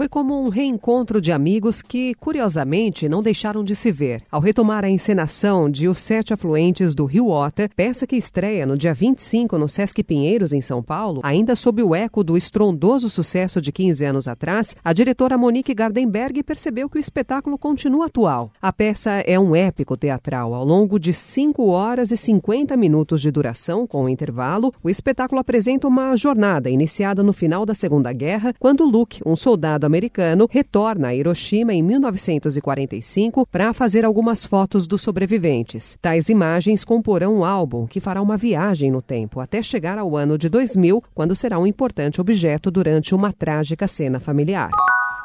Foi como um reencontro de amigos que, curiosamente, não deixaram de se ver. Ao retomar a encenação de Os Sete Afluentes do Rio Ota, peça que estreia no dia 25 no Sesc Pinheiros, em São Paulo, ainda sob o eco do estrondoso sucesso de 15 anos atrás, a diretora Monique Gardenberg percebeu que o espetáculo continua atual. A peça é um épico teatral. Ao longo de 5 horas e 50 minutos de duração, com o intervalo, o espetáculo apresenta uma jornada iniciada no final da Segunda Guerra, quando Luke, um soldado americano retorna a Hiroshima em 1945 para fazer algumas fotos dos sobreviventes. Tais imagens comporão um álbum que fará uma viagem no tempo até chegar ao ano de 2000, quando será um importante objeto durante uma trágica cena familiar.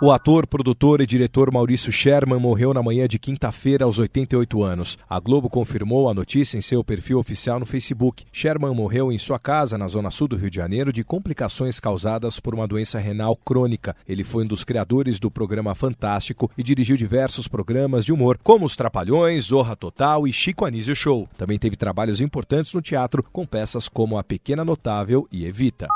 O ator, produtor e diretor Maurício Sherman morreu na manhã de quinta-feira aos 88 anos. A Globo confirmou a notícia em seu perfil oficial no Facebook. Sherman morreu em sua casa, na zona sul do Rio de Janeiro, de complicações causadas por uma doença renal crônica. Ele foi um dos criadores do programa Fantástico e dirigiu diversos programas de humor, como Os Trapalhões, Zorra Total e Chico Anísio Show. Também teve trabalhos importantes no teatro, com peças como A Pequena Notável e Evita.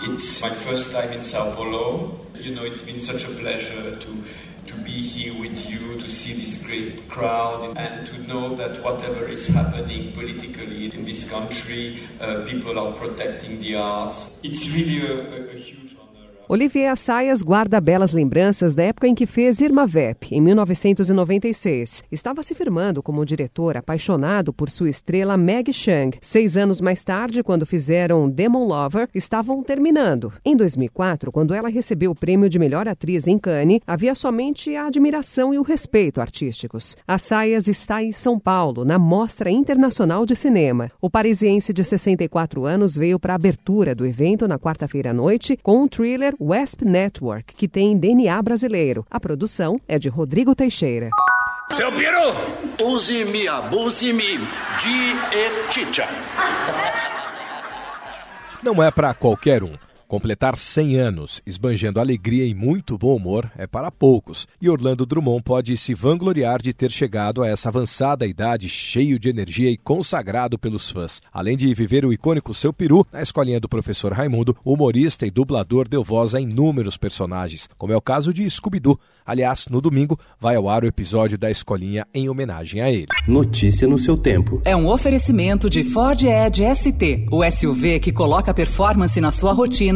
It's my first time in Sao Paulo. You know, it's been such a pleasure to to be here with you, to see this great crowd, and to know that whatever is happening politically in this country, uh, people are protecting the arts. It's really a, a, a huge. Olivier Assayas guarda belas lembranças da época em que fez Irma Vep, em 1996. Estava se firmando como diretor apaixonado por sua estrela Meg Chang. Seis anos mais tarde, quando fizeram Demon Lover, estavam terminando. Em 2004, quando ela recebeu o prêmio de melhor atriz em Cannes, havia somente a admiração e o respeito artísticos. Assayas está em São Paulo, na Mostra Internacional de Cinema. O parisiense de 64 anos veio para a abertura do evento na quarta-feira à noite com um thriller Wesp Network, que tem DNA brasileiro. A produção é de Rodrigo Teixeira. Seu Piero! Use-me, abuse-me, divertite. Não é para qualquer um. Completar 100 anos, esbanjando alegria e muito bom humor, é para poucos, e Orlando Drummond pode se vangloriar de ter chegado a essa avançada idade cheio de energia e consagrado pelos fãs. Além de viver o icônico Seu Peru, na escolinha do professor Raimundo, o humorista e dublador deu voz a inúmeros personagens, como é o caso de Scooby-Doo. Aliás, no domingo vai ao ar o episódio da escolinha em homenagem a ele. Notícia no seu tempo. É um oferecimento de Ford Edge ST, o SUV que coloca performance na sua rotina